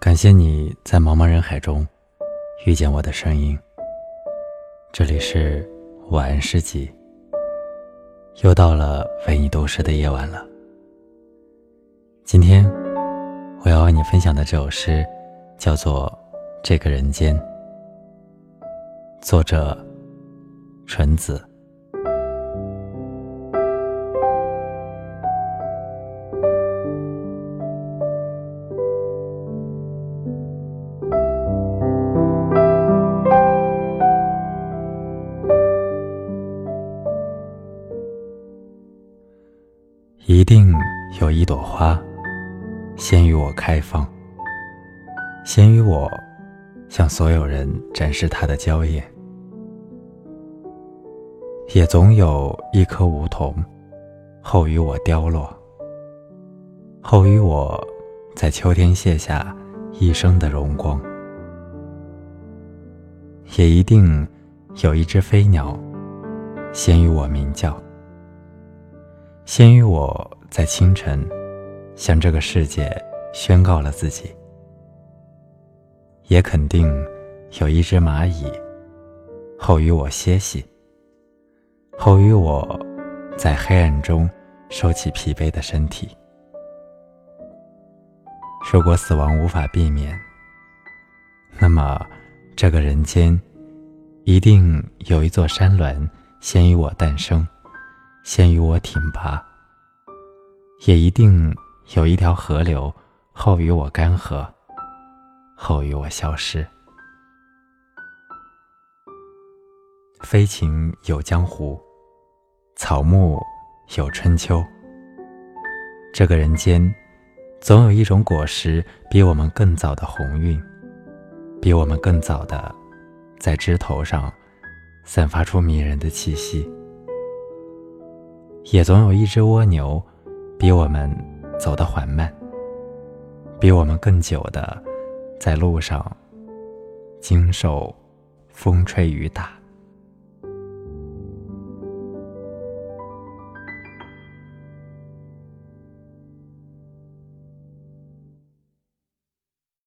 感谢你在茫茫人海中遇见我的声音。这里是晚安诗集。又到了为你读诗的夜晚了。今天我要为你分享的这首诗，叫做《这个人间》，作者纯子。一定有一朵花，先于我开放，先于我向所有人展示它的娇艳；也总有一颗梧桐，后于我凋落，后于我在秋天卸下一生的荣光；也一定有一只飞鸟，先于我鸣叫。先于我在清晨，向这个世界宣告了自己，也肯定有一只蚂蚁，后于我歇息，后于我在黑暗中收起疲惫的身体。如果死亡无法避免，那么这个人间一定有一座山峦先于我诞生。先于我挺拔，也一定有一条河流后于我干涸，后于我消失。飞禽有江湖，草木有春秋。这个人间，总有一种果实比我们更早的红晕，比我们更早的在枝头上散发出迷人的气息。也总有一只蜗牛，比我们走得缓慢，比我们更久的在路上经受风吹雨打。